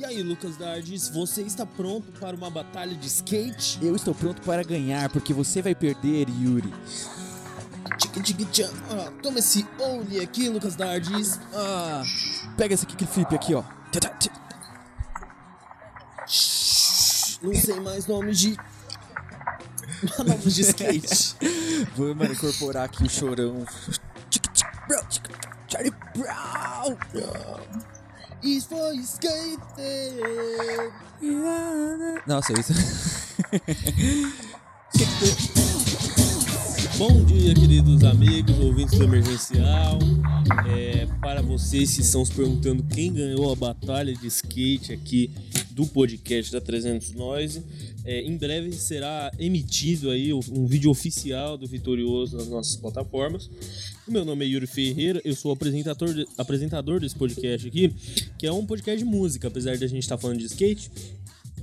E aí, Lucas Dardes, você está pronto para uma batalha de skate? Eu estou pronto para ganhar, porque você vai perder, Yuri. Ah, toma esse Oni aqui, Lucas Dardes. Ah, pega esse kickflip aqui, ó. Não sei mais nomes de. nomes de skate. Vou, mano, incorporar aqui o chorão. Charlie Brown! Isso foi skate! Nossa, isso. Bom dia, queridos amigos, ouvintes do Emergencial. É, para vocês que estão se perguntando quem ganhou a batalha de skate aqui do podcast da 300 Noise, é, em breve será emitido aí um vídeo oficial do vitorioso nas nossas plataformas. Meu nome é Yuri Ferreira, eu sou apresentador, de, apresentador desse podcast aqui, que é um podcast de música, apesar de a gente estar tá falando de skate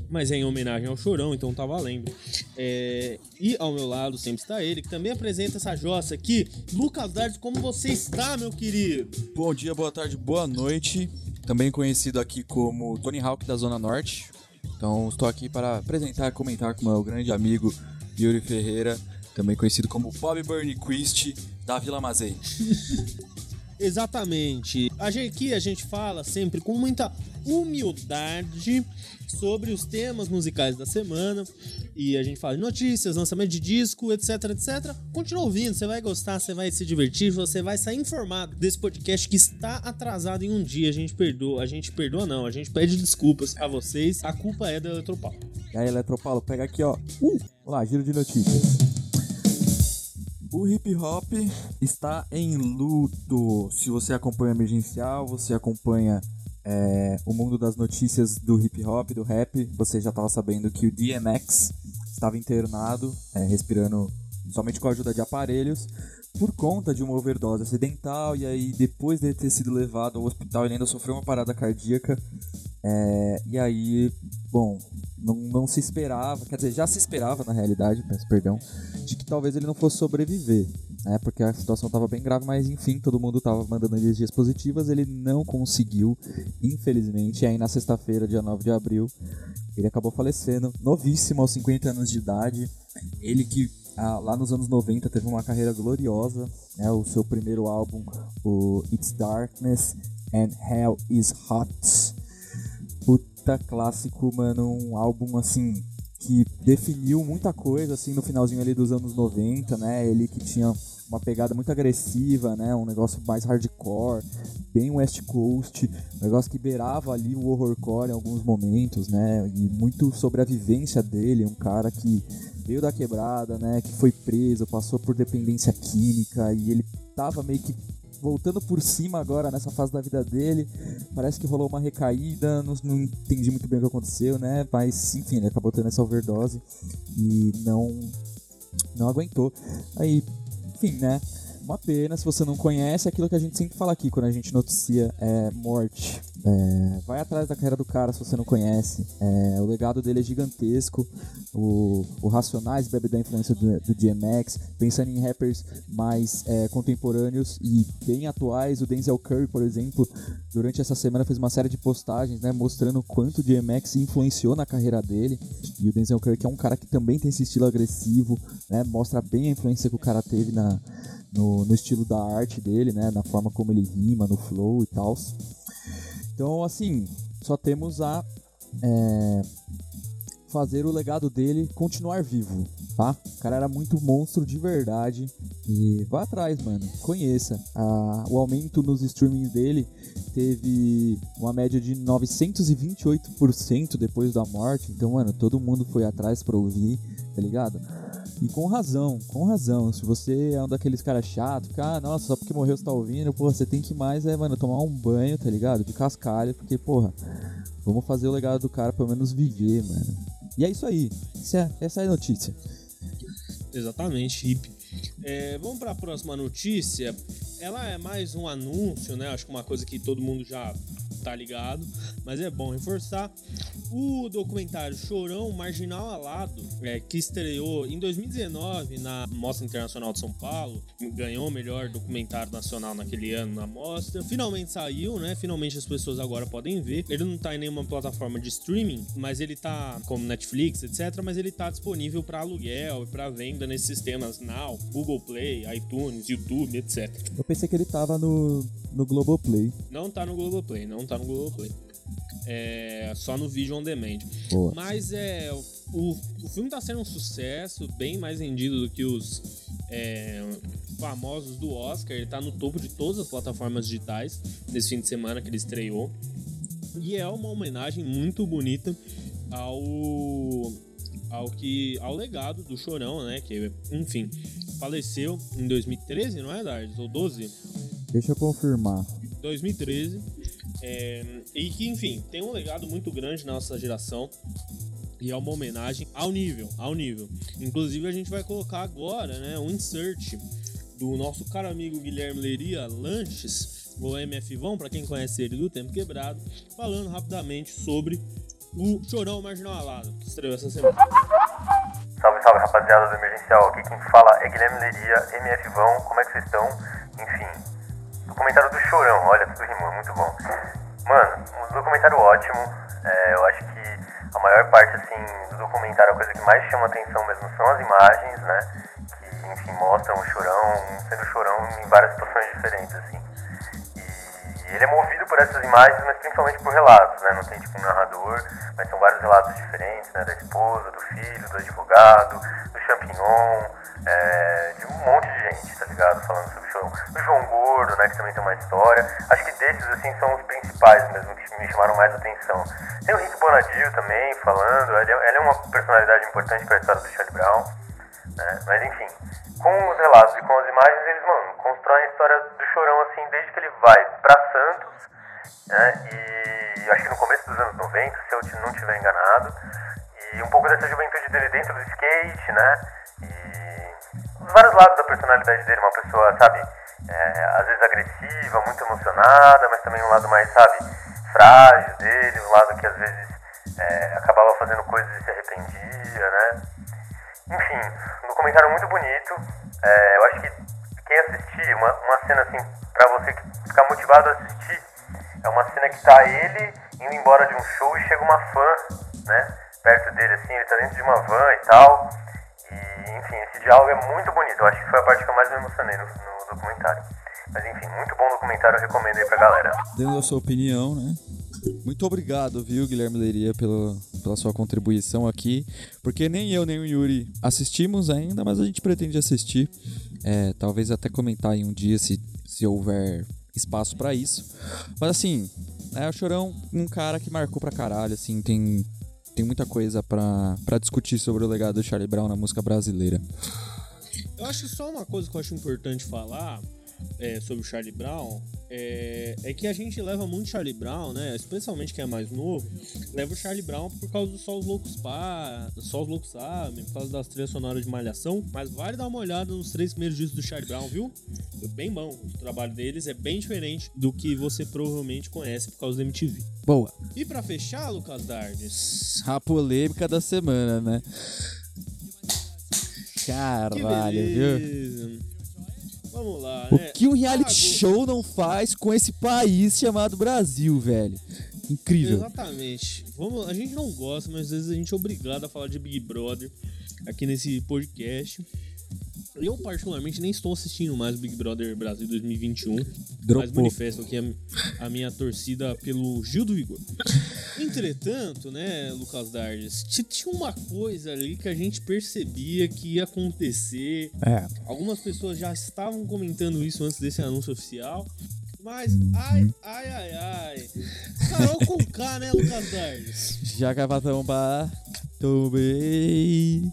mas é em homenagem ao Chorão, então tá valendo. É... E ao meu lado sempre está ele, que também apresenta essa jossa aqui. Lucas Dardes, como você está, meu querido? Bom dia, boa tarde, boa noite. Também conhecido aqui como Tony Hawk da Zona Norte. Então estou aqui para apresentar e comentar com meu grande amigo Yuri Ferreira, também conhecido como Bob Burnquist da Vila Mazei. Exatamente. A gente, aqui a gente fala sempre com muita humildade sobre os temas musicais da semana. E a gente fala de notícias, lançamento de disco, etc, etc. Continua ouvindo, você vai gostar, você vai se divertir, você vai sair informado desse podcast que está atrasado em um dia. A gente perdoa, a gente perdoa não, a gente pede desculpas a vocês. A culpa é da Eletropaulo. E aí, Eletropaulo, pega aqui, ó. Uh, lá, giro de notícias. O hip hop está em luto. Se você acompanha emergencial, você acompanha é, o mundo das notícias do hip hop, do rap, você já estava sabendo que o DMX estava internado, é, respirando somente com a ajuda de aparelhos, por conta de uma overdose acidental. E aí, depois de ter sido levado ao hospital, ele ainda sofreu uma parada cardíaca. É, e aí, bom, não, não se esperava, quer dizer, já se esperava na realidade, peço perdão, de que talvez ele não fosse sobreviver né? Porque a situação estava bem grave, mas enfim, todo mundo estava mandando energias positivas, ele não conseguiu, infelizmente. E aí na sexta-feira, dia 9 de abril, ele acabou falecendo, novíssimo, aos 50 anos de idade. Ele que ah, lá nos anos 90 teve uma carreira gloriosa, né? O seu primeiro álbum, o It's Darkness and Hell is Hot. Puta clássico, mano, um álbum assim que definiu muita coisa assim no finalzinho ali dos anos 90, né? Ele que tinha uma pegada muito agressiva, né? Um negócio mais hardcore, bem West Coast, um negócio que beirava ali o horrorcore em alguns momentos, né? E muito sobre a vivência dele, um cara que veio da quebrada, né? Que foi preso, passou por dependência química e ele tava meio que voltando por cima agora nessa fase da vida dele. Parece que rolou uma recaída, não, não, entendi muito bem o que aconteceu, né? Mas enfim, ele acabou tendo essa overdose e não não aguentou. Aí enfim, né? Uma pena, se você não conhece, é aquilo que a gente sempre fala aqui quando a gente noticia é morte. É, vai atrás da carreira do cara se você não conhece. É, o legado dele é gigantesco. O, o Racionais bebe da influência do, do DMX. Pensando em rappers mais é, contemporâneos e bem atuais, o Denzel Curry, por exemplo, durante essa semana fez uma série de postagens né, mostrando quanto o DMX influenciou na carreira dele. E o Denzel Curry, que é um cara que também tem esse estilo agressivo, né, mostra bem a influência que o cara teve na, no, no estilo da arte dele, né, na forma como ele rima, no flow e tal. Então, assim, só temos a é, fazer o legado dele continuar vivo, tá? O cara era muito monstro de verdade. E vá atrás, mano. Conheça. O aumento nos streamings dele teve uma média de 928% depois da morte. Então, mano, todo mundo foi atrás pra ouvir, tá ligado? E com razão, com razão. Se você é um daqueles caras chatos, que, ah, nossa, só porque morreu você tá ouvindo, porra, você tem que mais, é, mano, tomar um banho, tá ligado? De cascalho, porque, porra, vamos fazer o legado do cara pelo menos viver, mano. E é isso aí. Essa é, essa é a notícia. Exatamente, hip. É, vamos para a próxima notícia. Ela é mais um anúncio, né? Acho que uma coisa que todo mundo já tá ligado, mas é bom reforçar. O documentário Chorão Marginal Alado, é, que estreou em 2019 na Mostra Internacional de São Paulo, ganhou o melhor documentário nacional naquele ano na mostra. Finalmente saiu, né? Finalmente as pessoas agora podem ver. Ele não tá em nenhuma plataforma de streaming, mas ele tá como Netflix, etc, mas ele tá disponível para aluguel e para venda nesses sistemas Now, Google Play, iTunes, YouTube, etc. Eu pensei que ele tava no, no Globoplay. Não tá no Globoplay, não tá no Globoplay. É só no Video On Demand. Boa. Mas é. O, o filme tá sendo um sucesso, bem mais vendido do que os é, famosos do Oscar. Ele tá no topo de todas as plataformas digitais nesse fim de semana que ele estreou. E é uma homenagem muito bonita ao. ao que. ao legado do Chorão, né? Que, enfim, faleceu em 2013, não é, Dardes? Ou 12? Deixa eu confirmar. 2013. É, e que, enfim, tem um legado muito grande na nossa geração. E é uma homenagem ao nível, ao nível. Inclusive, a gente vai colocar agora né, um insert do nosso caro amigo Guilherme Leiria Lanches, o MF Vão, para quem conhece ele do Tempo Quebrado, falando rapidamente sobre o Chorão Marginal Alado, que estreou essa semana. Salve, salve rapaziada do Emergencial. Aqui quem fala é Guilherme Leiria, MF Vão. Como é que vocês estão? Enfim, documentário do Chorão, olha, tudo rimou, muito bom. Mano, um documentário ótimo. É, eu acho que a maior parte assim, do documentário, a coisa que mais chama atenção mesmo são as imagens, né? Que, enfim, mostram o Chorão, sendo Chorão em várias situações diferentes, assim. Por essas imagens, mas principalmente por relatos, né? Não tem tipo um narrador, mas são vários relatos diferentes, né? Da esposa, do filho, do advogado, do champignon, é, de um monte de gente, tá ligado? Falando sobre o Chorão. Do João Gordo, né? Que também tem uma história. Acho que desses, assim, são os principais mesmo, que me chamaram mais atenção. Tem o Rick Bonadio também, falando. Ele é, ele é uma personalidade importante para a história do Charlie Brown. Né? Mas enfim, com os relatos e com as imagens, eles, mano, constroem a história do Chorão, assim, desde que ele vai pra Santos, né? E acho que no começo dos anos 90, se eu não estiver enganado. E um pouco dessa juventude dele dentro do skate, né? E os vários lados da personalidade dele, uma pessoa, sabe, é, às vezes agressiva, muito emocionada, mas também um lado mais, sabe, frágil dele, um lado que às vezes é, acabava fazendo coisas e se arrependia, né? Enfim, um documentário muito bonito. É, eu acho que quem assistir, uma, uma cena assim, pra você ficar motivado a assistir, é uma cena que tá ele indo embora de um show e chega uma fã, né? Perto dele, assim, ele tá dentro de uma van e tal. E, enfim, esse diálogo é muito bonito. Eu acho que foi a parte que eu mais me emocionei no, no documentário. Mas enfim, muito bom documentário, eu recomendo aí pra galera. Dando a sua opinião, né? Muito obrigado, viu, Guilherme Leiria, pela, pela sua contribuição aqui. Porque nem eu nem o Yuri assistimos ainda, mas a gente pretende assistir. É, talvez até comentar em um dia se, se houver espaço pra isso. Mas assim, é o Chorão, um cara que marcou pra caralho, assim, tem, tem muita coisa pra discutir sobre o legado do Charlie Brown na música brasileira. Eu acho só uma coisa que eu acho importante falar é, sobre o Charlie Brown é, é que a gente leva muito Charlie Brown, né? Especialmente quem é mais novo, leva o Charlie Brown por causa do Só os Loucos Pá, Só os Loucos Sabem, por causa das trilhas sonoras de Malhação. Mas vale dar uma olhada nos três primeiros discos do Charlie Brown, viu? Foi bem bom. O trabalho deles é bem diferente do que você provavelmente conhece por causa da MTV. Boa. E pra fechar, Lucas Dardes, A polêmica da semana, né? que Caralho, viu? Vamos lá, O né? que um reality show não faz com esse país chamado Brasil, velho? Incrível. Exatamente. Vamos, a gente não gosta, mas às vezes a gente é obrigado a falar de Big Brother aqui nesse podcast. Eu, particularmente, nem estou assistindo mais o Big Brother Brasil 2021. Mas Dropou. manifesto aqui a, a minha torcida pelo Gil do Vigor. Entretanto, né, Lucas Dardes, tinha uma coisa ali que a gente percebia que ia acontecer. É. Algumas pessoas já estavam comentando isso antes desse anúncio oficial. Mas, ai, ai, ai, ai. Carol com K, né, Lucas Dardes? Já que é pra tombar, tomei.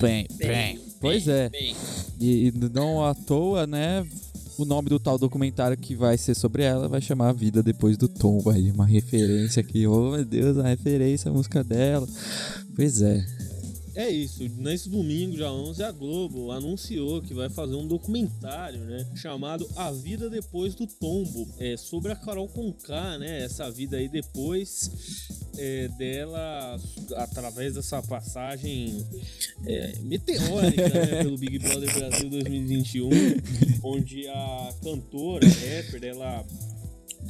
Bem, bem. Pois é. Bem, E, e não à toa, né? O nome do tal documentário que vai ser sobre ela vai chamar A Vida Depois do Tombo. Aí, uma referência aqui. Oh, meu Deus, a referência à música dela. Pois é. É isso. Nesse domingo, dia 11, a Globo anunciou que vai fazer um documentário, né? Chamado A Vida Depois do Tombo. É sobre a Carol Conká, né? Essa vida aí depois é, dela, através dessa passagem é, meteórica né, pelo Big Brother Brasil 2021, onde a cantora, a rapper, ela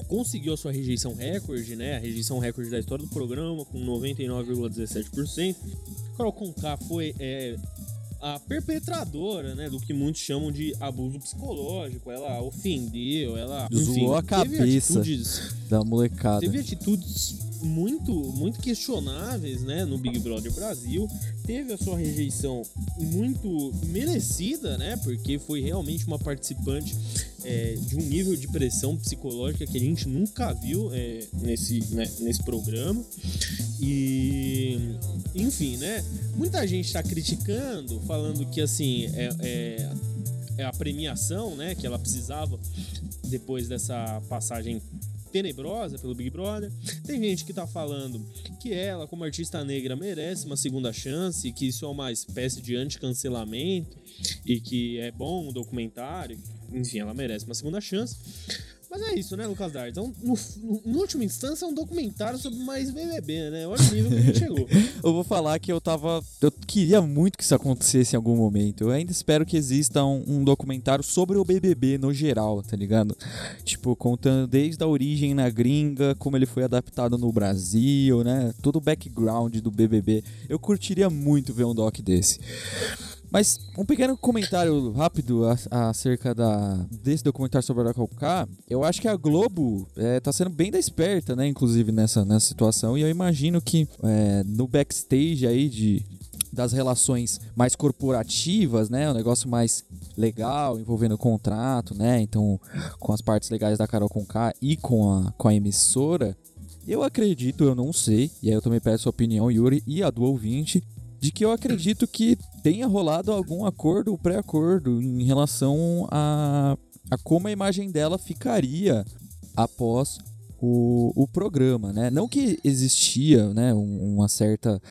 conseguiu a sua rejeição recorde, né? A rejeição recorde da história do programa, com 99,17%. Carol Conká foi é, a perpetradora, né, do que muitos chamam de abuso psicológico. Ela ofendeu, ela enfim, zoou a cabeça da molecada. Teve atitudes muito, muito questionáveis, né, no Big Brother Brasil. Teve a sua rejeição muito merecida, né, porque foi realmente uma participante é, de um nível de pressão psicológica que a gente nunca viu é, nesse, né, nesse programa. E, enfim, né, muita gente está criticando, falando que, assim, é, é, é a premiação, né, que ela precisava depois dessa passagem tenebrosa pelo Big Brother. Tem gente que tá falando que ela, como artista negra, merece uma segunda chance, que isso é uma espécie de anti-cancelamento e que é bom o documentário. Enfim, ela merece uma segunda chance. Mas é isso, né, Lucas Dardes? No, no, no última instância, é um documentário sobre mais BBB, né? Olha o nível que a gente chegou. eu vou falar que eu tava. Eu queria muito que isso acontecesse em algum momento. Eu ainda espero que exista um, um documentário sobre o BBB no geral, tá ligado? Tipo, contando desde a origem na gringa, como ele foi adaptado no Brasil, né? Todo o background do BBB. Eu curtiria muito ver um doc desse. Mas um pequeno comentário rápido acerca da, desse documentário sobre a K. Eu acho que a Globo é, tá sendo bem da esperta, né? Inclusive nessa, nessa situação. E eu imagino que é, no backstage aí de, das relações mais corporativas, né? Um negócio mais legal, envolvendo contrato, né? Então, com as partes legais da Carol K e com a, com a emissora. Eu acredito, eu não sei, e aí eu também peço a opinião, Yuri, e a do ouvinte, de que eu acredito que tenha rolado algum acordo, pré-acordo, em relação a, a como a imagem dela ficaria após o, o programa, né? Não que existia, né, uma certa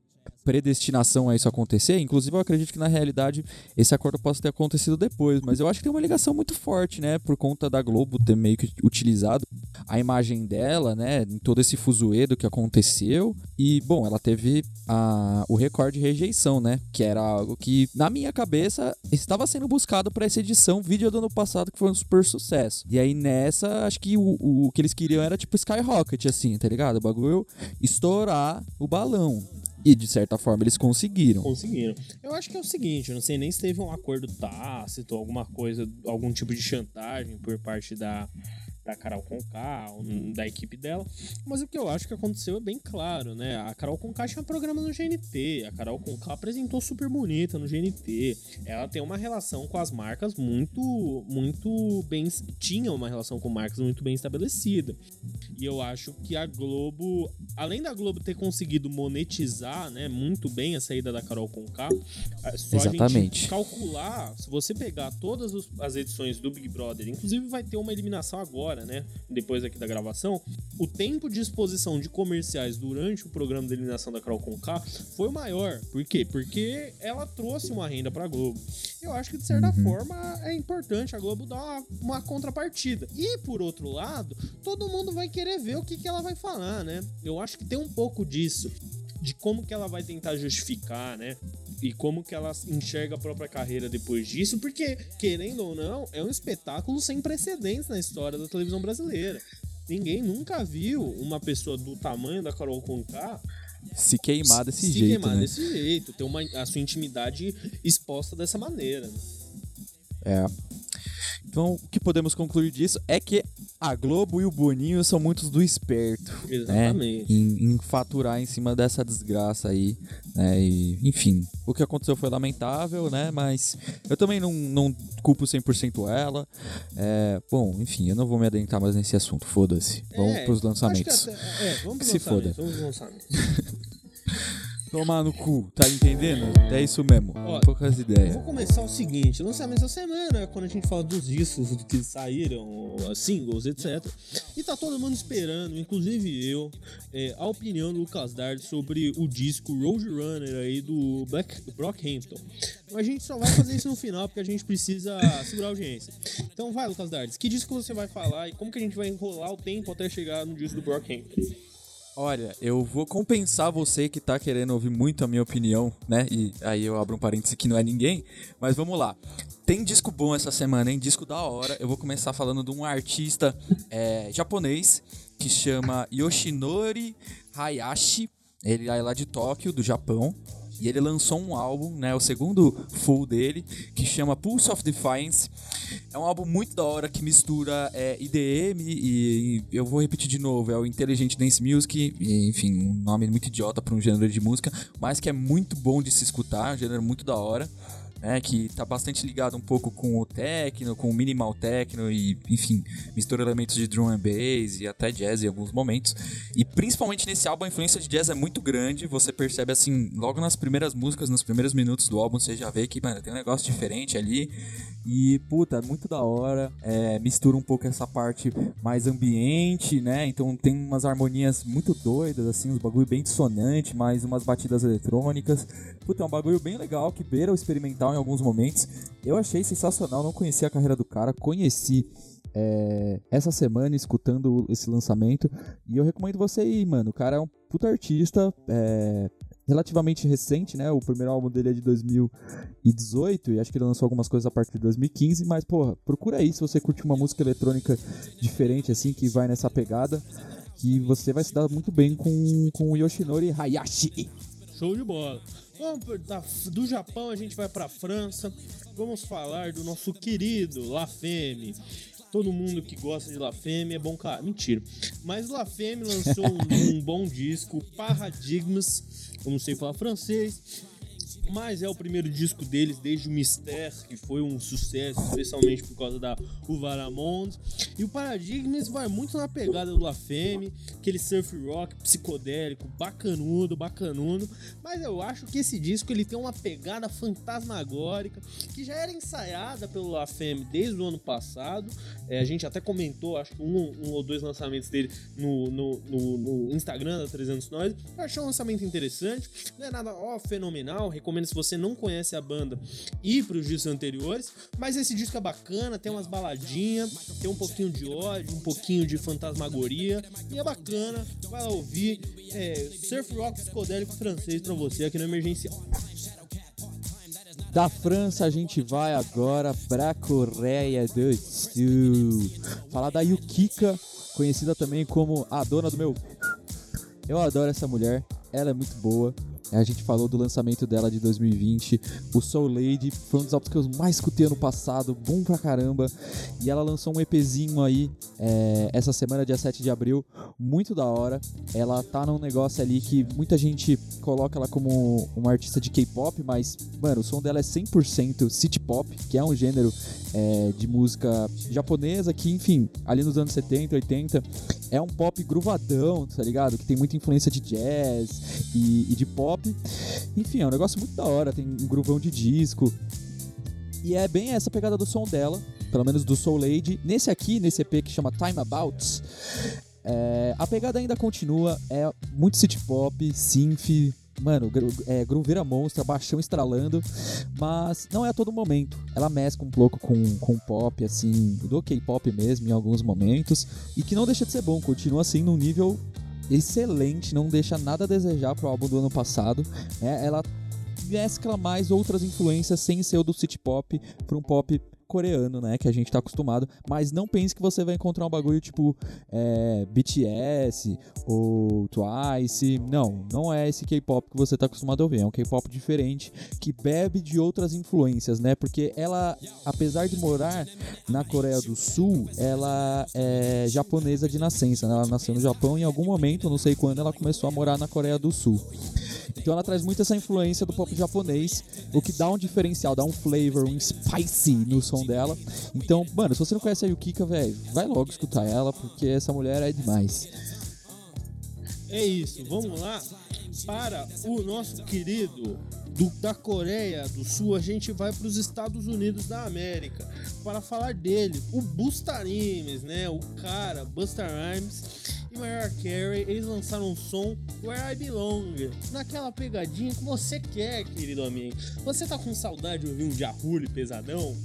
predestinação a isso acontecer. Inclusive, eu acredito que na realidade esse acordo possa ter acontecido depois, mas eu acho que tem uma ligação muito forte, né? Por conta da Globo ter meio que utilizado a imagem dela, né? Em todo esse fuzuedo que aconteceu. E, bom, ela teve a, o recorde de rejeição, né? Que era algo que, na minha cabeça, estava sendo buscado para essa edição, vídeo do ano passado, que foi um super sucesso. E aí nessa, acho que o, o, o que eles queriam era tipo Skyrocket, assim, tá ligado? O bagulho estourar o balão. E de certa forma eles conseguiram. Conseguiram. Eu acho que é o seguinte, eu não sei nem se teve um acordo tácito, alguma coisa, algum tipo de chantagem por parte da da Carol Conká, da equipe dela. Mas o que eu acho que aconteceu é bem claro, né? A Carol Conká tinha um programa no GNT, a Carol Conká apresentou super bonita no GNT. Ela tem uma relação com as marcas muito, muito bem. Tinha uma relação com marcas muito bem estabelecida. E eu acho que a Globo, além da Globo ter conseguido monetizar, né, muito bem a saída da Carol Conká, só Exatamente. a gente calcular, se você pegar todas as edições do Big Brother, inclusive vai ter uma eliminação agora agora, né? Depois aqui da gravação, o tempo de exposição de comerciais durante o programa de eliminação da Carol Conká foi o maior. Por quê? Porque ela trouxe uma renda pra Globo. Eu acho que de certa uhum. forma é importante a Globo dar uma, uma, contrapartida. E por outro lado, todo mundo vai querer ver o que, que ela vai falar, né? Eu acho que tem um pouco disso de como que ela vai tentar justificar, né? E como que ela enxerga a própria carreira depois disso, porque, querendo ou não, é um espetáculo sem precedentes na história da televisão brasileira. Ninguém nunca viu uma pessoa do tamanho da Carol Conká se queimar desse se jeito. Se queimar né? desse jeito, ter uma, a sua intimidade exposta dessa maneira. Né? É. Então, o que podemos concluir disso é que a Globo e o Boninho são muitos do esperto. Né? Exatamente. Né? Em, em, faturar em cima dessa desgraça aí. Né? E, enfim, o que aconteceu foi lamentável, né? Mas eu também não, não culpo 100% ela. É, bom, enfim, eu não vou me adentrar mais nesse assunto. Foda-se. Vamos é, pros lançamentos. Até, é, vamos pros Se lançamentos. Foda. Vamos pros lançamentos. Tomar no cu, tá entendendo? É isso mesmo. Ó, Poucas ideias. Vou começar o seguinte: lançamento essa semana, quando a gente fala dos discos que saíram, singles, etc. E tá todo mundo esperando, inclusive eu, é, a opinião do Lucas Dard sobre o disco Road Runner aí do Black Brockhampton. Mas a gente só vai fazer isso no final porque a gente precisa segurar a audiência. Então vai, Lucas Dardes, que disco você vai falar e como que a gente vai enrolar o tempo até chegar no disco do Brockhampton? Olha, eu vou compensar você que tá querendo ouvir muito a minha opinião, né? E aí eu abro um parêntese que não é ninguém, mas vamos lá. Tem disco bom essa semana, hein? Disco da hora. Eu vou começar falando de um artista é, japonês que chama Yoshinori Hayashi. Ele é lá de Tóquio, do Japão. E ele lançou um álbum, né? O segundo full dele, que chama Pulse of Defiance. É um álbum muito da hora que mistura é, IDM e, e eu vou repetir de novo, é o Intelligent Dance Music, e, enfim, um nome muito idiota para um gênero de música, mas que é muito bom de se escutar, um gênero muito da hora né, que tá bastante ligado um pouco com o techno, com o minimal techno e, enfim, mistura elementos de drum and bass e até jazz em alguns momentos. E principalmente nesse álbum a influência de jazz é muito grande, você percebe assim, logo nas primeiras músicas, nos primeiros minutos do álbum, você já vê que, mano, tem um negócio diferente ali. E, puta, muito da hora. É, mistura um pouco essa parte mais ambiente, né? Então tem umas harmonias muito doidas, assim, uns bagulho bem dissonante, mais umas batidas eletrônicas. Puta, é um bagulho bem legal que beira o experimental em alguns momentos. Eu achei sensacional, não conhecia a carreira do cara, conheci é, essa semana escutando esse lançamento e eu recomendo você ir, mano. O cara é um puta artista, é, relativamente recente, né? O primeiro álbum dele é de 2018 e acho que ele lançou algumas coisas a partir de 2015, mas porra, procura aí se você curte uma música eletrônica diferente assim que vai nessa pegada, que você vai se dar muito bem com com Yoshinori Hayashi. Show de bola. Vamos da, do Japão a gente vai para França. Vamos falar do nosso querido La Femme. Todo mundo que gosta de La Femme é bom cara. Mentira. Mas La Femme lançou um, um bom disco, Paradigmas. Eu não sei falar francês mas é o primeiro disco deles desde o Mystère, que foi um sucesso, especialmente por causa da Uvaramonde. E o Paradigmas vai muito na pegada do La Femme, aquele surf rock psicodélico, bacanudo, bacanudo. Mas eu acho que esse disco ele tem uma pegada fantasmagórica que já era ensaiada pelo La Femme desde o ano passado. É, a gente até comentou, acho que um, um ou dois lançamentos dele no, no, no, no Instagram da 300 Noise. Eu achei um lançamento interessante, não é nada ó, fenomenal, recomendo recomendo, se você não conhece a banda, ir para os discos anteriores. Mas esse disco é bacana, tem umas baladinhas, tem um pouquinho de ódio, um pouquinho de fantasmagoria. E é bacana, vai lá ouvir. É, surf rock psicodélico francês para você aqui no Emergencial. Da França a gente vai agora pra Coreia do Sul. Falar da Yukika, conhecida também como a dona do meu. Eu adoro essa mulher, ela é muito boa. A gente falou do lançamento dela de 2020. O Soul Lady foi um dos álbuns que eu mais escutei ano passado, bom pra caramba. E ela lançou um EPzinho aí é, essa semana, dia 7 de abril, muito da hora. Ela tá num negócio ali que muita gente coloca ela como uma artista de K-pop, mas, mano, o som dela é 100% city pop, que é um gênero é, de música japonesa que, enfim, ali nos anos 70, 80, é um pop gruvadão, tá ligado? Que tem muita influência de jazz e, e de pop. Enfim, é um negócio muito da hora, tem um gruvão de disco. E é bem essa pegada do som dela, pelo menos do Soul Lady. Nesse aqui, nesse EP que chama Time About, é, a pegada ainda continua, é muito city pop, synth, mano, é, grooveira monstra, baixão estralando, mas não é a todo momento. Ela mescla um pouco com, com pop, assim, do K-pop mesmo, em alguns momentos, e que não deixa de ser bom, continua assim num nível excelente, não deixa nada a desejar pro álbum do ano passado. É, ela mescla mais outras influências sem ser o do city pop para um pop coreano, né? Que a gente tá acostumado. Mas não pense que você vai encontrar um bagulho tipo é, BTS ou Twice. Não, não é esse K-pop que você tá acostumado a ouvir. É um K-pop diferente que bebe de outras influências, né? Porque ela, apesar de morar na Coreia do Sul, ela é japonesa de nascença. Né? Ela nasceu no Japão e em algum momento, não sei quando, ela começou a morar na Coreia do Sul. Então ela traz muito essa influência do pop japonês, o que dá um diferencial, dá um flavor, um spicy no som dela. Então, mano, se você não conhece a Yukika, velho, vai logo escutar ela, porque essa mulher é demais. É isso, vamos lá. para o nosso querido do, da Coreia do Sul, a gente vai para os Estados Unidos da América para falar dele, o Busta Rhymes, né? O cara, Busta Rhymes e Mariah Carey, eles lançaram um som Where I Belong, naquela pegadinha que você quer, querido amigo. Você tá com saudade de ouvir um Jahuli pesadão?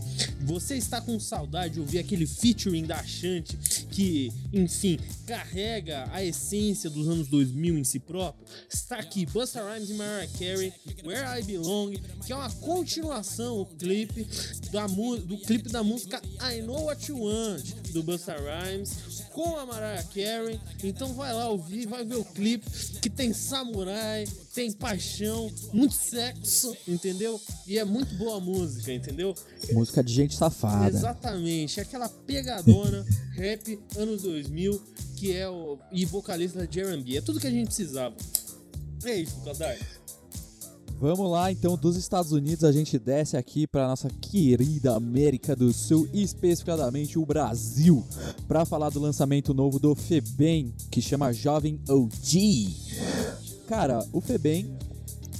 Você está com saudade de ouvir aquele featuring da Shanti que, enfim, carrega a essência dos anos 2000 em si próprio? Está aqui Busta Rhymes e Mariah Carey, Where I Belong, que é uma continuação, o clipe da do clipe da música I Know What You Want do Busta Rhymes com a Mariah Carey. Então vai lá ouvir, vai ver o clipe que tem samurai, tem paixão, muito sexo, entendeu? E é muito boa música, entendeu? Música de gente safada. Exatamente, aquela pegadona rap anos 2000 que é o e vocalista da R&B. É tudo que a gente precisava. É isso, Kadar. Vamos lá, então, dos Estados Unidos a gente desce aqui para nossa querida América do Sul, especificadamente o Brasil, para falar do lançamento novo do Febem, que chama Jovem OG. Cara, o Febem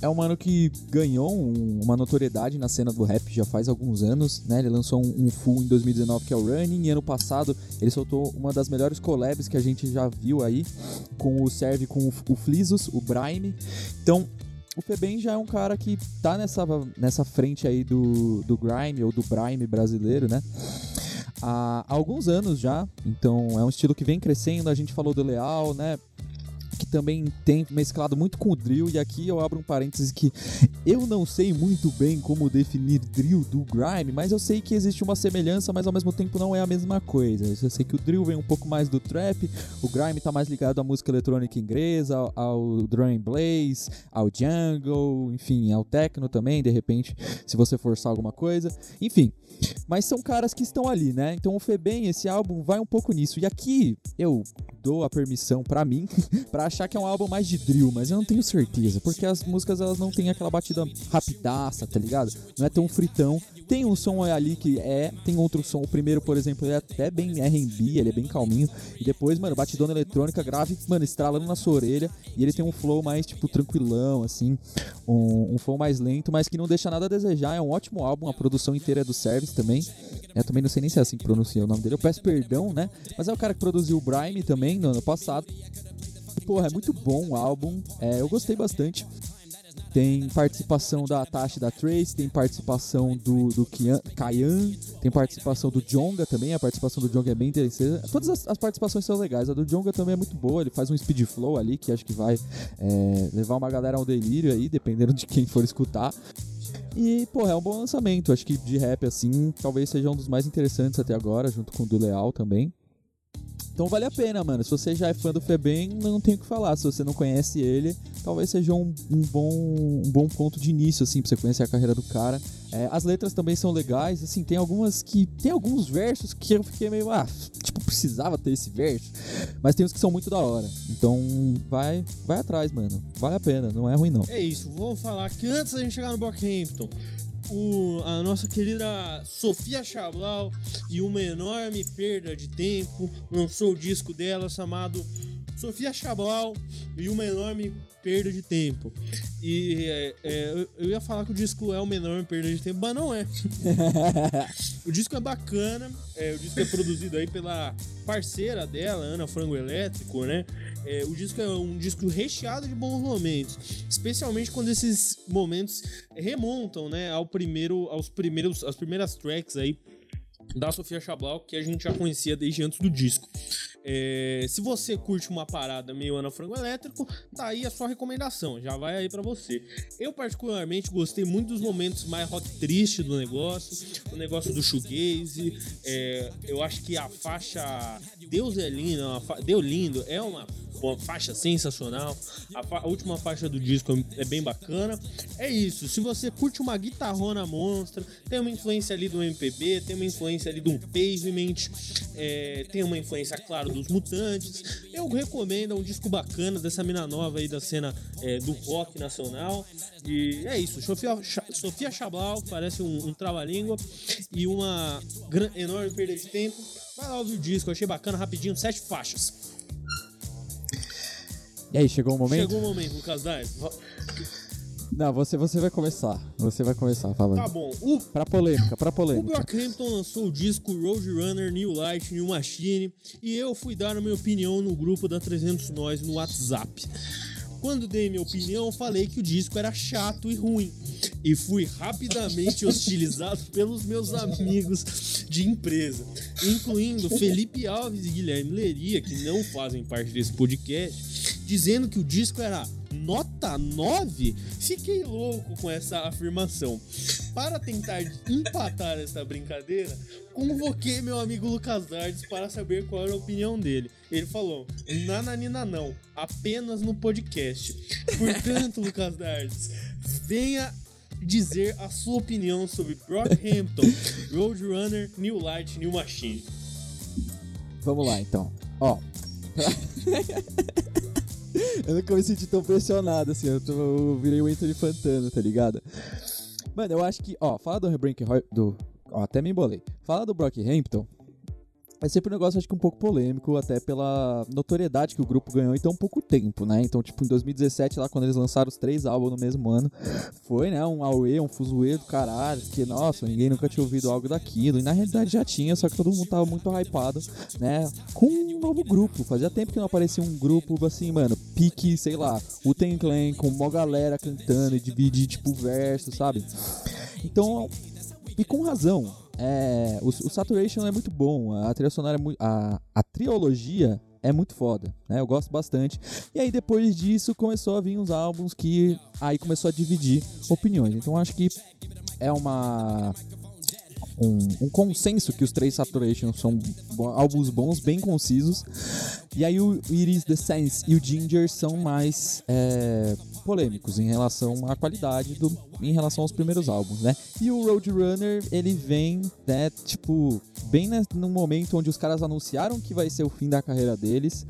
é um mano que ganhou um, uma notoriedade na cena do rap já faz alguns anos, né? Ele lançou um, um, full em 2019 que é o Running, e ano passado ele soltou uma das melhores collabs que a gente já viu aí, com o Serve com o, o o Brime. Então, o Febem já é um cara que tá nessa, nessa frente aí do, do grime ou do brime brasileiro, né? Há alguns anos já, então é um estilo que vem crescendo. A gente falou do Leal, né? Também tem mesclado muito com o drill, e aqui eu abro um parêntese que eu não sei muito bem como definir drill do grime, mas eu sei que existe uma semelhança, mas ao mesmo tempo não é a mesma coisa. Eu sei que o drill vem um pouco mais do trap, o grime tá mais ligado à música eletrônica inglesa, ao, ao drum bass, ao jungle, enfim, ao techno também, de repente, se você forçar alguma coisa. Enfim, mas são caras que estão ali, né? Então o Febem, esse álbum vai um pouco nisso. E aqui eu dou a permissão para mim para achar que é um álbum mais de drill, mas eu não tenho certeza, porque as músicas elas não têm aquela batida rapidaça, tá ligado? Não é tão fritão. Tem um som ali que é, tem outro som. O primeiro, por exemplo, é até bem R&B, ele é bem calminho. E depois, mano, batidona eletrônica grave, mano, estralando na sua orelha. E ele tem um flow mais, tipo, tranquilão, assim. Um, um flow mais lento, mas que não deixa nada a desejar. É um ótimo álbum, a produção inteira é do Service também. Eu também não sei nem se é assim que pronuncia o nome dele. Eu peço perdão, né? Mas é o cara que produziu o Brime também no ano passado. Porra, é muito bom o álbum. É, eu gostei bastante. Tem participação da Tashi da Trace, tem participação do, do Kayan, tem participação do Jonga também. A participação do Jonga é bem interessante. Todas as, as, participações são legais. A do Jonga também é muito boa. Ele faz um speed flow ali que acho que vai é, levar uma galera ao delírio aí, dependendo de quem for escutar. E, pô, é um bom lançamento. Acho que de rap, assim, talvez seja um dos mais interessantes até agora, junto com o do Leal também. Então vale a pena, mano. Se você já é fã do Febem, não tem o que falar. Se você não conhece ele, talvez seja um, um bom, um bom ponto de início, assim, pra você conhecer a carreira do cara. É, as letras também são legais, assim, tem algumas que. Tem alguns versos que eu fiquei meio, ah, tipo, precisava ter esse verso. Mas tem uns que são muito da hora. Então vai, vai atrás, mano. Vale a pena, não é ruim não. É isso, vou falar que antes da gente chegar no Brockhampton, o, a nossa querida Sofia Chablau e uma enorme perda de tempo lançou o disco dela chamado Sofia Chablau e uma enorme perda de tempo. E é, é, eu ia falar que o disco é uma enorme perda de tempo, mas não é. o disco é bacana, é, o disco é produzido aí pela parceira dela, Ana Frango Elétrico, né? É, o disco é um disco recheado de bons momentos, especialmente quando esses momentos remontam, né, ao primeiro, aos primeiros, as primeiras tracks aí da Sofia Chablau, que a gente já conhecia desde antes do disco. É, se você curte uma parada meio Ana Frango Elétrico, tá aí a sua recomendação, já vai aí para você. Eu particularmente gostei muito dos momentos mais rock triste do negócio, o negócio do shoegaze, é, eu acho que a faixa Deus é lindo, Deu lindo é uma uma faixa sensacional. A, fa a, última faixa do disco é bem bacana. É isso. Se você curte uma guitarrona monstra, tem uma influência ali do MPB, tem uma influência ali do Pavement, é, tem uma influência, claro, dos Mutantes. Eu recomendo, é um disco bacana dessa mina nova aí da cena é, do rock nacional. E é isso. Sofia, Sofia Chablau parece um, um trava-língua e uma enorme perda de tempo. Vai lá ouvir o disco, achei bacana, rapidinho, sete faixas. E aí, chegou o momento? Chegou o momento, Lucas Dias. Não, você, você vai começar. Você vai começar falando. Tá bom. O, Pra polêmica, pra o polêmica. Brockhampton lançou o disco Roadrunner, New Light, New Machine e eu fui dar a minha opinião no grupo da 300 Nós no WhatsApp. Quando dei minha opinião, falei que o disco era chato e ruim. E fui rapidamente hostilizado pelos meus amigos de empresa, incluindo Felipe Alves e Guilherme Leria, que não fazem parte desse podcast, dizendo que o disco era nota 9. Fiquei louco com essa afirmação. Para tentar empatar essa brincadeira, convoquei meu amigo Lucas Dardes para saber qual era a opinião dele. Ele falou: Nananina não, apenas no podcast. Portanto, Lucas Dardes, venha dizer a sua opinião sobre Brockhampton, Roadrunner, New Light, New Machine. Vamos lá, então. Ó. eu nunca me senti tão pressionado assim. Eu, tô, eu virei o Anthony Fantano, tá ligado? Mano, eu acho que, ó, fala do Rebrank do. Ó, até me embolei. Fala do Brockhampton. É sempre um negócio, acho que um pouco polêmico, até pela notoriedade que o grupo ganhou em tão pouco tempo, né? Então, tipo, em 2017, lá quando eles lançaram os três álbuns no mesmo ano, foi, né, um auê, um fuzuê do caralho, que, nossa, ninguém nunca tinha ouvido algo daquilo. E na realidade já tinha, só que todo mundo tava muito hypado, né? Com um novo grupo. Fazia tempo que não aparecia um grupo, assim, mano, pique, sei lá, o Ten Clan, com uma galera cantando e dividir, tipo, verso, sabe? Então, e com razão. É, o, o Saturation é muito bom, a trilha sonora é muito. A, a trilogia é muito foda, né? Eu gosto bastante. E aí depois disso começou a vir uns álbuns que aí começou a dividir opiniões. Então acho que é uma um, um consenso que os três Saturation são álbuns bons, bem concisos. E aí o Iris, The Sense e o Ginger são mais é, polêmicos em relação à qualidade do, em relação aos primeiros álbuns, né? E o Roadrunner, ele vem, né, tipo, bem no momento onde os caras anunciaram que vai ser o fim da carreira deles.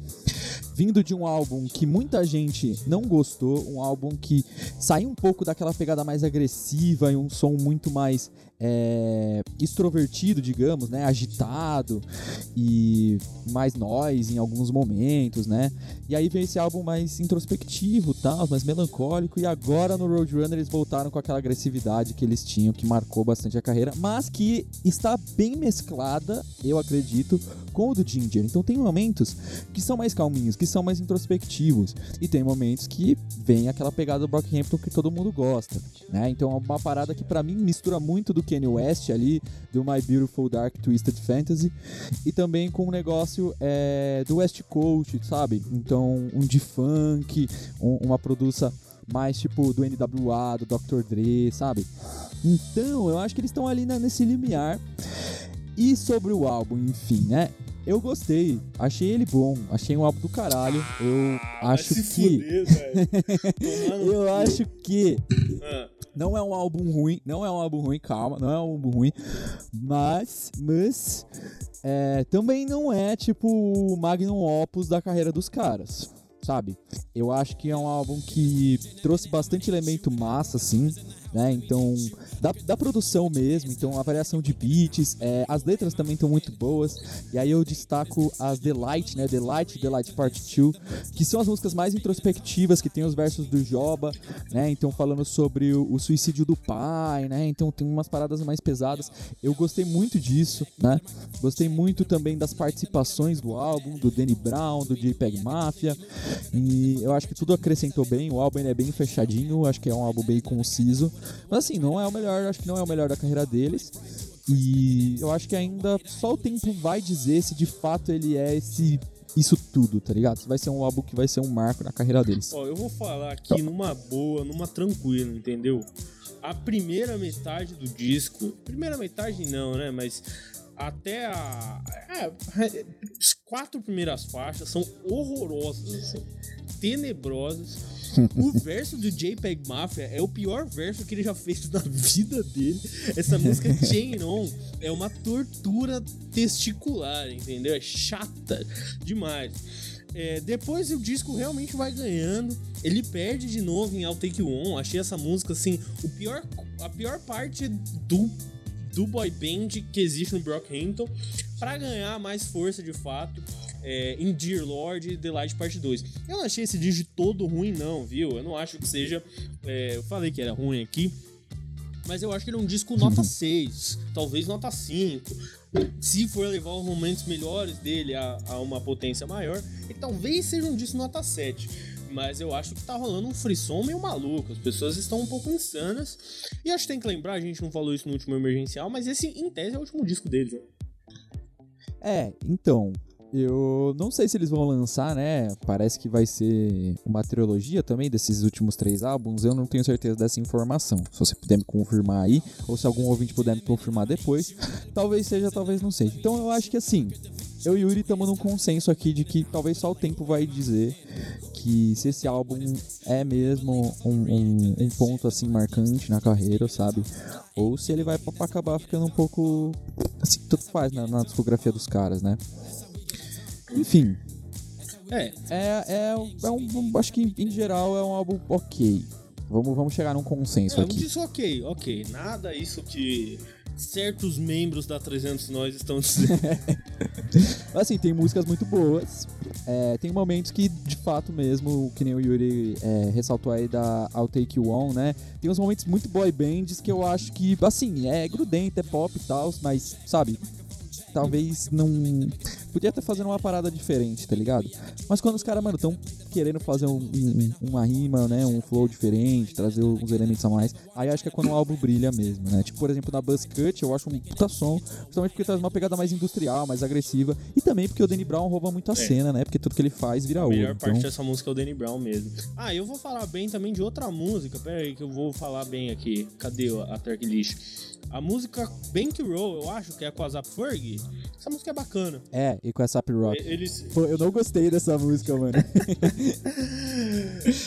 Vindo de um álbum que muita gente não gostou, um álbum que saiu um pouco daquela pegada mais agressiva e um som muito mais é, extrovertido, digamos, né? Agitado e mais noise em alguns momentos, né? E aí vem esse álbum mais introspectivo, tal, mais melancólico. E agora no Roadrunner eles voltaram com aquela agressividade que eles tinham, que marcou bastante a carreira, mas que está bem mesclada, eu acredito, com o do Ginger. Então tem momentos que são mais calminhos, que são mais introspectivos. E tem momentos que vem aquela pegada do Brockhampton que todo mundo gosta, né? Então é uma parada que pra mim mistura muito do Kanye West ali, do My Beautiful Dark Twisted Fantasy, e também com o negócio é, do West Coast, sabe? Então um de funk, um- uma produção mais tipo do NWA, do Dr. Dre, sabe? Então eu acho que eles estão ali na- nesse limiar. E sobre o álbum, enfim, né? Eu gostei, achei ele bom, achei um álbum do caralho. Eu acho Vai se que. fuder, Eu acho que Ah, não é um álbum ruim, não é um álbum ruim, calma, não é um álbum ruim, mas, mas é, também não é tipo o magnum opus da carreira dos caras, sabe? Eu acho que é um álbum que trouxe bastante elemento massa, assim, né? Então, da, da produção mesmo, então a variação de beats, é, as letras também estão muito boas, e aí eu destaco as The Light, né? The Light, The Light Part 2, que são as músicas mais introspectivas, que tem os versos do Joba, né? Então falando sobre o, o suicídio do pai, né? Então tem umas paradas mais pesadas. Eu gostei muito disso, né? Gostei muito também das participações do álbum, do Danny Brown, do JPEG Mafia. E eu acho que tudo acrescentou bem. O álbum é bem fechadinho, acho que é um álbum bem conciso. Mas assim, não é o melhor, acho que não é o melhor da carreira deles. E eu acho que ainda só o tempo vai dizer se de fato ele é esse isso tudo, tá ligado? Vai ser um álbum que vai ser um marco na carreira deles. Ó, eu vou falar aqui numa boa, numa tranquila, entendeu? A primeira metade do disco, primeira metade não, né? Mas até a. É, as quatro primeiras faixas são horrorosas, assim, tenebrosas. O verso do JPEG Mafia é o pior verso que ele já fez na vida dele. Essa música Chain On é uma tortura testicular, entendeu? É chata demais. É, depois o disco realmente vai ganhando. Ele perde de novo em I'll Take You On. Achei essa música assim, o pior, a pior parte do, do boy band que existe no Brockhampton. Pra ganhar mais força de fato. É, em Dear Lord e The Light Parte 2. Eu não achei esse disco todo ruim, não, viu? Eu não acho que seja. é, eu falei que era ruim aqui. Mas eu acho que ele é um disco nota 6, talvez nota 5. Se for levar os momentos melhores dele a, a uma potência maior, ele talvez seja um disco nota 7. Mas eu acho que tá rolando um frisson meio maluco. As pessoas estão um pouco insanas. E acho que tem que lembrar, a gente não falou isso no último emergencial, mas esse, em tese, é o último disco deles. Né? É, então, eu não sei se eles vão lançar, né? Parece que vai ser uma trilogia também desses últimos três álbuns. Eu não tenho certeza dessa informação. Se você puder me confirmar aí, ou se algum ouvinte puder me confirmar depois, talvez seja, talvez não seja. Então eu acho que assim, eu e Yuri estamos num consenso aqui de que talvez só o tempo vai dizer que se esse álbum é mesmo um, um, um ponto assim marcante na carreira, sabe? Ou se ele vai acabar ficando um pouco assim, tudo faz na discografia dos caras, né? Enfim, É, é, é, é um. Acho que em geral é um álbum ok. Vamos, vamos chegar num consenso é aqui. disco ok, ok. Nada isso que certos membros da 300 Nós estão dizendo. Assim, tem músicas muito boas. É, tem momentos que, de fato mesmo, que nem o Yuri é, ressaltou aí da I'll Take You On, né? Tem uns momentos muito boy bands que eu acho que, assim, é grudento, é pop e tal, mas, sabe, talvez não. Podia estar fazendo uma parada diferente, tá ligado? Mas quando os caras, mano, estão querendo fazer um- um- uma rima, né? Um flow diferente, trazer uns elementos a mais, aí acho que é quando o álbum brilha mesmo, né? Tipo, por exemplo, na Buzz Cut, eu acho um puta som, principalmente porque traz uma pegada mais industrial, mais agressiva, e também porque o Danny Brown rouba muito a cena, né? Porque tudo que ele faz vira A ouro. melhor parte Então, dessa música é o Danny Brown mesmo. Ah, eu vou falar bem também de outra música. Pera aí que eu vou falar bem aqui. Cadê a tracklist? A música Bankroll, eu acho que é com a Zap Ferg. Essa música é bacana. é, e com essa Rock. E- Eles... Pô, eu não gostei dessa música, mano.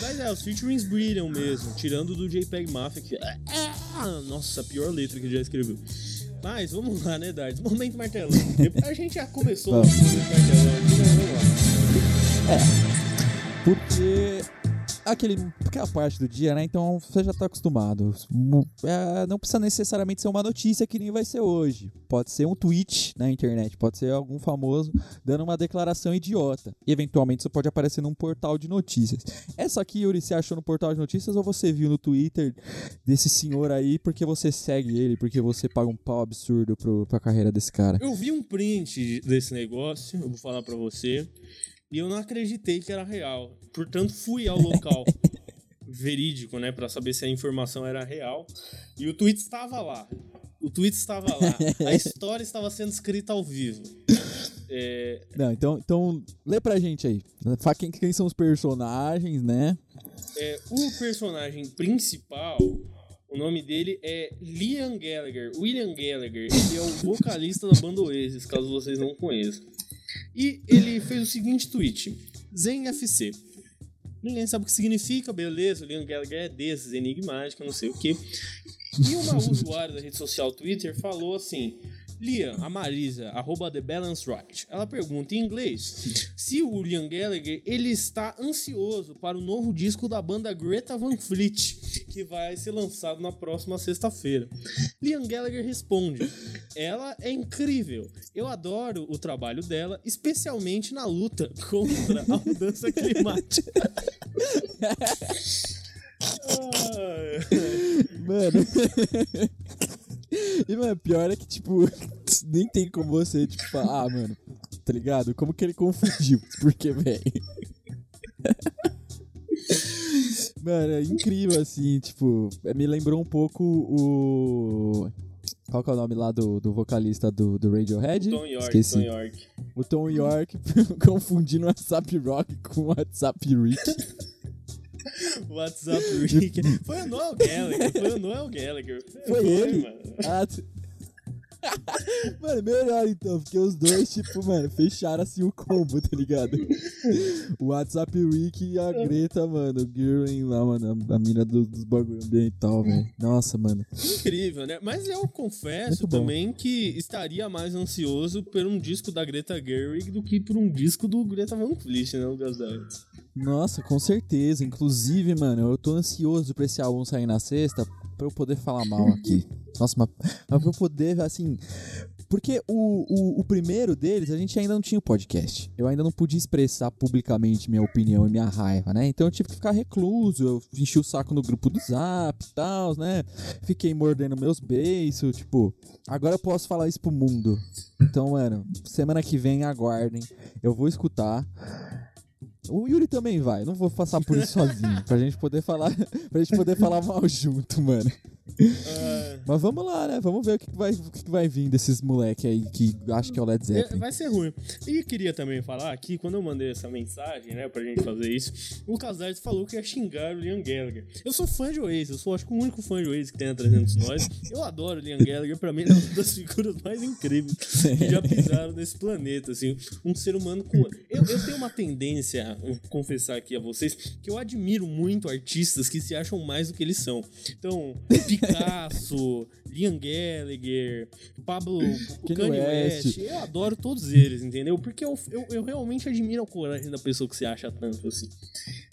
Mas é, os featurings brilham mesmo. Tirando do JPEG Mafia, que... Ah, nossa, a pior letra que ele já escreveu. Mas vamos lá, né, Dardes? Momento martelão. A gente já começou o momento martelão mas vamos lá. Porque aquele, aquela parte do dia, né? Então você já tá acostumado. É, não precisa necessariamente ser uma notícia que nem vai ser hoje. Pode ser um tweet na internet, pode ser algum famoso dando uma declaração idiota. E eventualmente isso pode aparecer num portal de notícias. Essa aqui, Yuri, você achou no portal de notícias ou você viu no Twitter desse senhor aí porque você segue ele, porque você paga um pau absurdo pro, pra carreira desse cara? Eu vi um print desse negócio, eu vou falar pra você, e eu não acreditei que era real. Portanto, fui ao local verídico, né, Pra saber se a informação era real. E o tweet estava lá. O tweet estava lá. A história estava sendo escrita ao vivo. É, Não, então, então lê pra gente aí. Fala Quem, quem são os personagens, né? é, o personagem principal, o nome dele é Liam Gallagher. William Gallagher. Ele é o vocalista da banda Oasis, caso vocês não conheçam. E ele fez o seguinte tweet: Zen FC. Ninguém sabe o que significa, beleza. O Liam Gallagher é desses, enigmático, não sei o que. E uma usuária da rede social Twitter falou assim: Liam, a Marisa, arroba The Balance Right. Ela pergunta em inglês se o Liam Gallagher ele está ansioso para o novo disco da banda Greta Van Fleet, que vai ser lançado na próxima sexta-feira. Liam Gallagher responde: Ela é incrível. Eu adoro o trabalho dela, especialmente na luta contra a mudança climática. Mano. e, mano, pior é que, tipo, nem tem como você, tipo, falar, ah, mano, tá ligado? Como que ele confundiu? Porque, velho. Mano, é incrível, assim, tipo, me lembrou um pouco o. Qual que é o nome lá do, do vocalista do, do Radiohead? Tom York, Esqueci. Tom York. O Tom York confundindo o WhatsApp Rock com o WhatsApp Rick. WhatsApp Rick. Foi o Noel Gallagher, foi o Noel Gallagher. Foi ele? mano. Ah, mano, melhor então, porque os dois, tipo, mano, fecharam assim o combo, tá ligado? O WhatsApp Rick e a Greta, mano, o Girling lá, mano, a, a mina do- dos bagulho ambiental, velho. Nossa, mano. Incrível, né? Mas eu confesso também que estaria mais ansioso por um disco da Greta Gerwig do que por um disco do Greta Van Fleet, né, o Gazelle? Nossa, com certeza. Inclusive, mano, eu tô ansioso pra esse álbum sair na sexta pra eu poder falar mal aqui. Nossa, mas, mas pra eu poder, assim, Porque o, o, o primeiro deles, a gente ainda não tinha o podcast. Eu ainda não podia expressar publicamente minha opinião e minha raiva, né? Então eu tive que ficar recluso, eu enchi o saco no grupo do Zap e tal, né? Fiquei mordendo meus beiços, tipo... Agora eu posso falar isso pro mundo. Então, mano, semana que vem aguardem. Eu vou escutar. O Yuri também vai, não vou passar por isso sozinho, pra gente poder falar, pra gente poder falar mal junto, mano. Mas vamos lá, né? Vamos ver o que, que vai, o que, que vai vir desses moleque aí que acho que é o Led é, Zeppelin. vai ser ruim. E queria também falar que quando eu mandei essa mensagem, né, pra gente fazer isso, o Casares falou que ia xingar o Liam Gallagher. Eu sou fã de Oasis, eu sou acho que o único fã de Oasis que tem a 300 Nós. Eu adoro o Liam Gallagher, pra mim ele é uma das figuras mais incríveis que já pisaram nesse planeta, assim. Um ser humano com... Eu, eu tenho uma tendência, vou confessar aqui a vocês, que eu admiro muito artistas que se acham mais do que eles são. Então, Picasso, Liam Gallagher, Pablo Kanye West. West. Eu adoro todos eles, entendeu? Porque eu, eu, eu realmente admiro a coragem da pessoa que se acha tanto assim.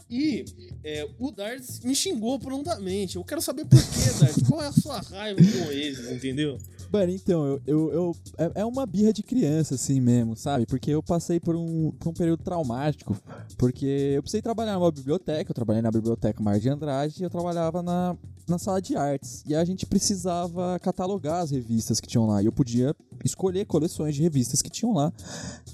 E é, o Darts me xingou prontamente. Eu quero saber por que, Darts. Qual é a sua raiva com eles, entendeu? Mano, então, eu, eu, eu- é, é uma birra de criança, assim mesmo, sabe? Porque eu passei por um, por um período traumático. Porque eu precisei trabalhar numa biblioteca, eu trabalhei na biblioteca Mar de Andrade e eu trabalhava na, na sala de artes. E a gente precisava catalogar as revistas que tinham lá. E eu podia escolher coleções de revistas que tinham lá.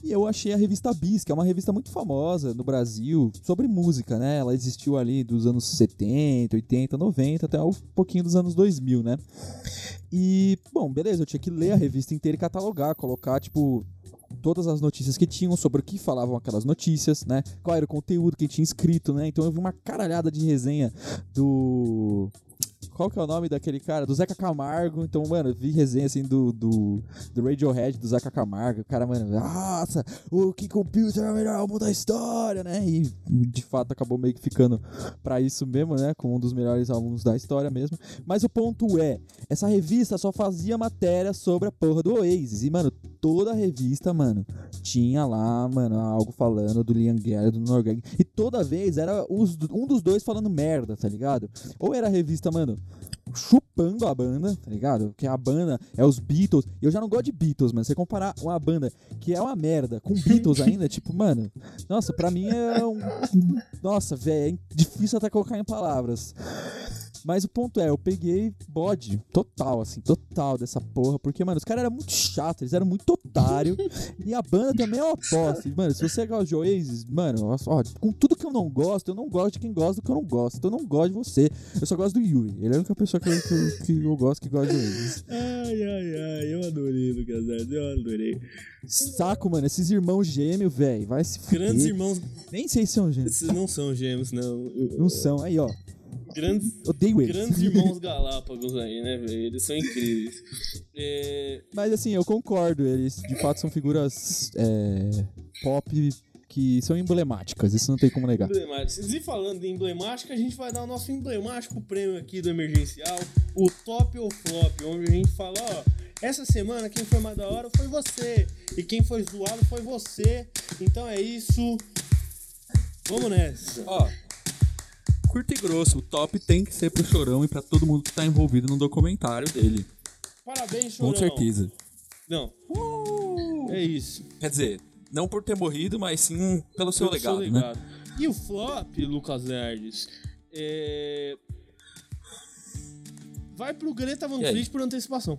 E eu achei a revista Bis, que é uma revista muito famosa no Brasil, sobre música, né? Ela existiu ali dos anos 70, 80, 90, até um pouquinho dos anos 2000, né? E, bom, beleza, eu tinha que ler a revista inteira e catalogar, colocar, tipo, todas as notícias que tinham, sobre o que falavam aquelas notícias, né? Qual era o conteúdo que tinha escrito, né? Então eu vi uma caralhada de resenha do. Qual que é o nome daquele cara? Do Zeca Camargo. Então, mano, vi resenha assim do, do, do Radiohead, do Zeca Camargo. O cara, mano, nossa, o que Computer é o melhor álbum da história, né? E de fato acabou meio que ficando pra isso mesmo, né? Como um dos melhores álbuns da história mesmo. Mas o ponto é, essa revista só fazia matéria sobre a porra do Oasis. E, mano, toda a revista, mano, tinha lá, mano, algo falando do Liam Gallagher, do Norgag. E toda vez era os- um dos dois falando merda, tá ligado? Ou era a revista, mano, chupando a banda, tá ligado? Que a banda é os Beatles. Eu já não gosto de Beatles, mano. Você comparar uma banda que é uma merda com Beatles ainda, tipo, mano, nossa, pra mim é um. Nossa, velho, é difícil até colocar em palavras. Mas o ponto é, eu peguei bode total, assim, total dessa porra. Porque, mano, os caras eram muito chatos, eles eram muito otário. e a banda também é uma bosta. E, Mano, se você gosta de Oasis, mano, ó, com tudo que eu não gosto, eu não gosto de quem gosta do que eu não gosto. Então eu não gosto de você. Eu só gosto do Yuri. Ele é a única pessoa que eu, que que eu gosto que gosta de Oasis. Ai, ai, ai, eu adorei, Lucas eu adorei. Saco, mano, esses irmãos gêmeos, velho, vai se fuder. Grandes irmãos. Nem sei se são gêmeos. Esses não são gêmeos, não. Não são. Aí, ó. Grandes, Odeio eles. grandes irmãos Galápagos aí, né, velho? Eles são incríveis. É, Mas assim, eu concordo, eles de fato são figuras é, pop que são emblemáticas, isso não tem como negar. emblemáticos. E falando de emblemática, a gente vai dar o nosso emblemático prêmio aqui do emergencial, o Top ou Flop, onde a gente fala, ó, essa semana quem foi mais da hora foi você, e quem foi zoado foi você. Então é isso. Vamos nessa. Ó, curto e grosso, o top tem que ser pro Chorão e pra todo mundo que tá envolvido no documentário dele. Parabéns, Chorão. Com certeza. Não, é isso. Quer dizer, não por ter morrido, mas sim pelo seu Pelo seu legado, né? legado. E o flop, Lucas Nerds, é... vai pro Greta Van? Fleet por antecipação.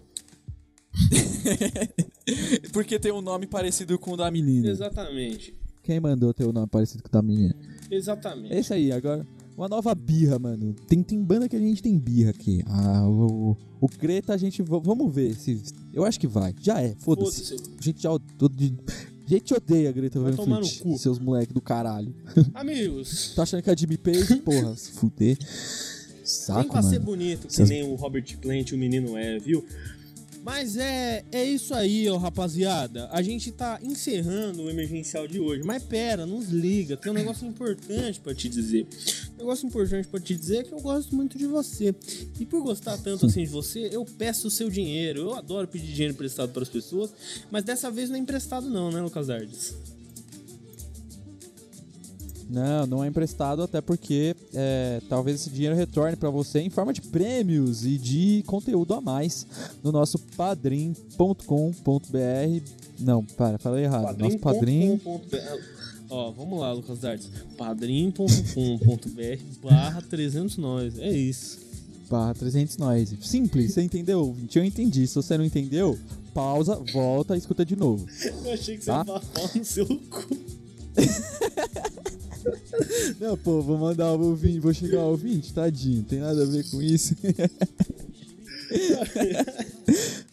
Porque tem um nome parecido com o da menina. Exatamente. Quem mandou ter o nome parecido com o da menina? Exatamente. É isso aí, agora. Uma nova birra, mano. Tem, tem banda que a gente tem birra aqui. Ah, o, o, Greta a gente. Vamos ver se. Eu acho que vai. Já é, foda-se. Foda-se. A gente já. A gente odeia a Greta Van Fleet, seus moleques do caralho. Amigos, Tá achando que é Jimmy Page? Porra, se fuder. nem Saco, pra ser mano. bonito, que Seus- nem o Robert Plant, o menino é, viu? Mas é, é isso aí, ó, rapaziada. A gente tá encerrando o emergencial de hoje. Mas pera, não desliga. Tem um negócio importante pra te dizer. Um negócio importante pra te dizer é que eu gosto muito de você. E por gostar tanto assim de você, eu peço o seu dinheiro. Eu adoro pedir dinheiro emprestado para as pessoas. Mas dessa vez não é emprestado, não, né, Lucas Ardes? Não, não é emprestado, até porque é, talvez esse dinheiro retorne para você em forma de prêmios e de conteúdo a mais no nosso padrim.com.br. Não, para, falei errado. Nosso padrim. Ó, vamos lá, Lucas Dartes. padrim.com.br barra 300 nós. É isso. Barra 300 nós. Simples, você entendeu? Eu entendi. Se você não entendeu, pausa, volta e escuta de novo. Eu achei que você tá? ia falar no seu cu. Não, pô, vou mandar o ouvinte, vou chegar ao ouvinte, tadinho, tem nada a ver com isso.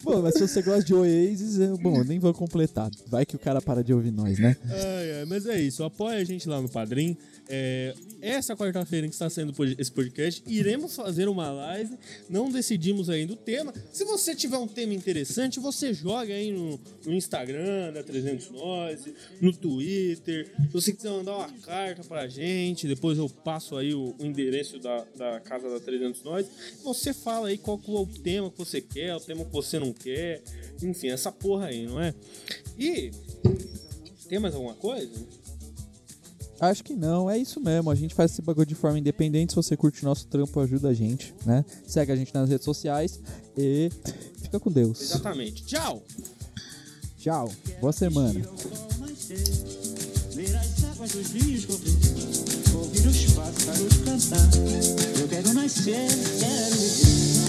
bom, mas se você gosta de Oasis, eu, bom, nem vou completar. Vai que o cara para de ouvir nós, né? Ai, ai, mas é isso, apoia a gente lá no Padrim. É, essa quarta-feira que está sendo esse podcast, iremos fazer uma live. Não decidimos ainda o tema. Se você tiver um tema interessante, você joga aí no, no Instagram da 300 Nós, no Twitter. Se você quiser mandar uma carta pra gente, depois eu passo aí o, o endereço da, da casa da 300 Nós. Você fala aí qual é o tema que você quer, o tema que você não quer. Enfim, essa porra aí, não é? E tem mais alguma coisa? Acho que não, é isso mesmo. A gente faz esse bagulho de forma independente. Se você curte nosso trampo, ajuda a gente, né? Segue a gente nas redes sociais e fica com Deus. Exatamente. Tchau! Tchau. Boa semana. ouvir os pássaros cantar. Eu quero nascer, quero viver.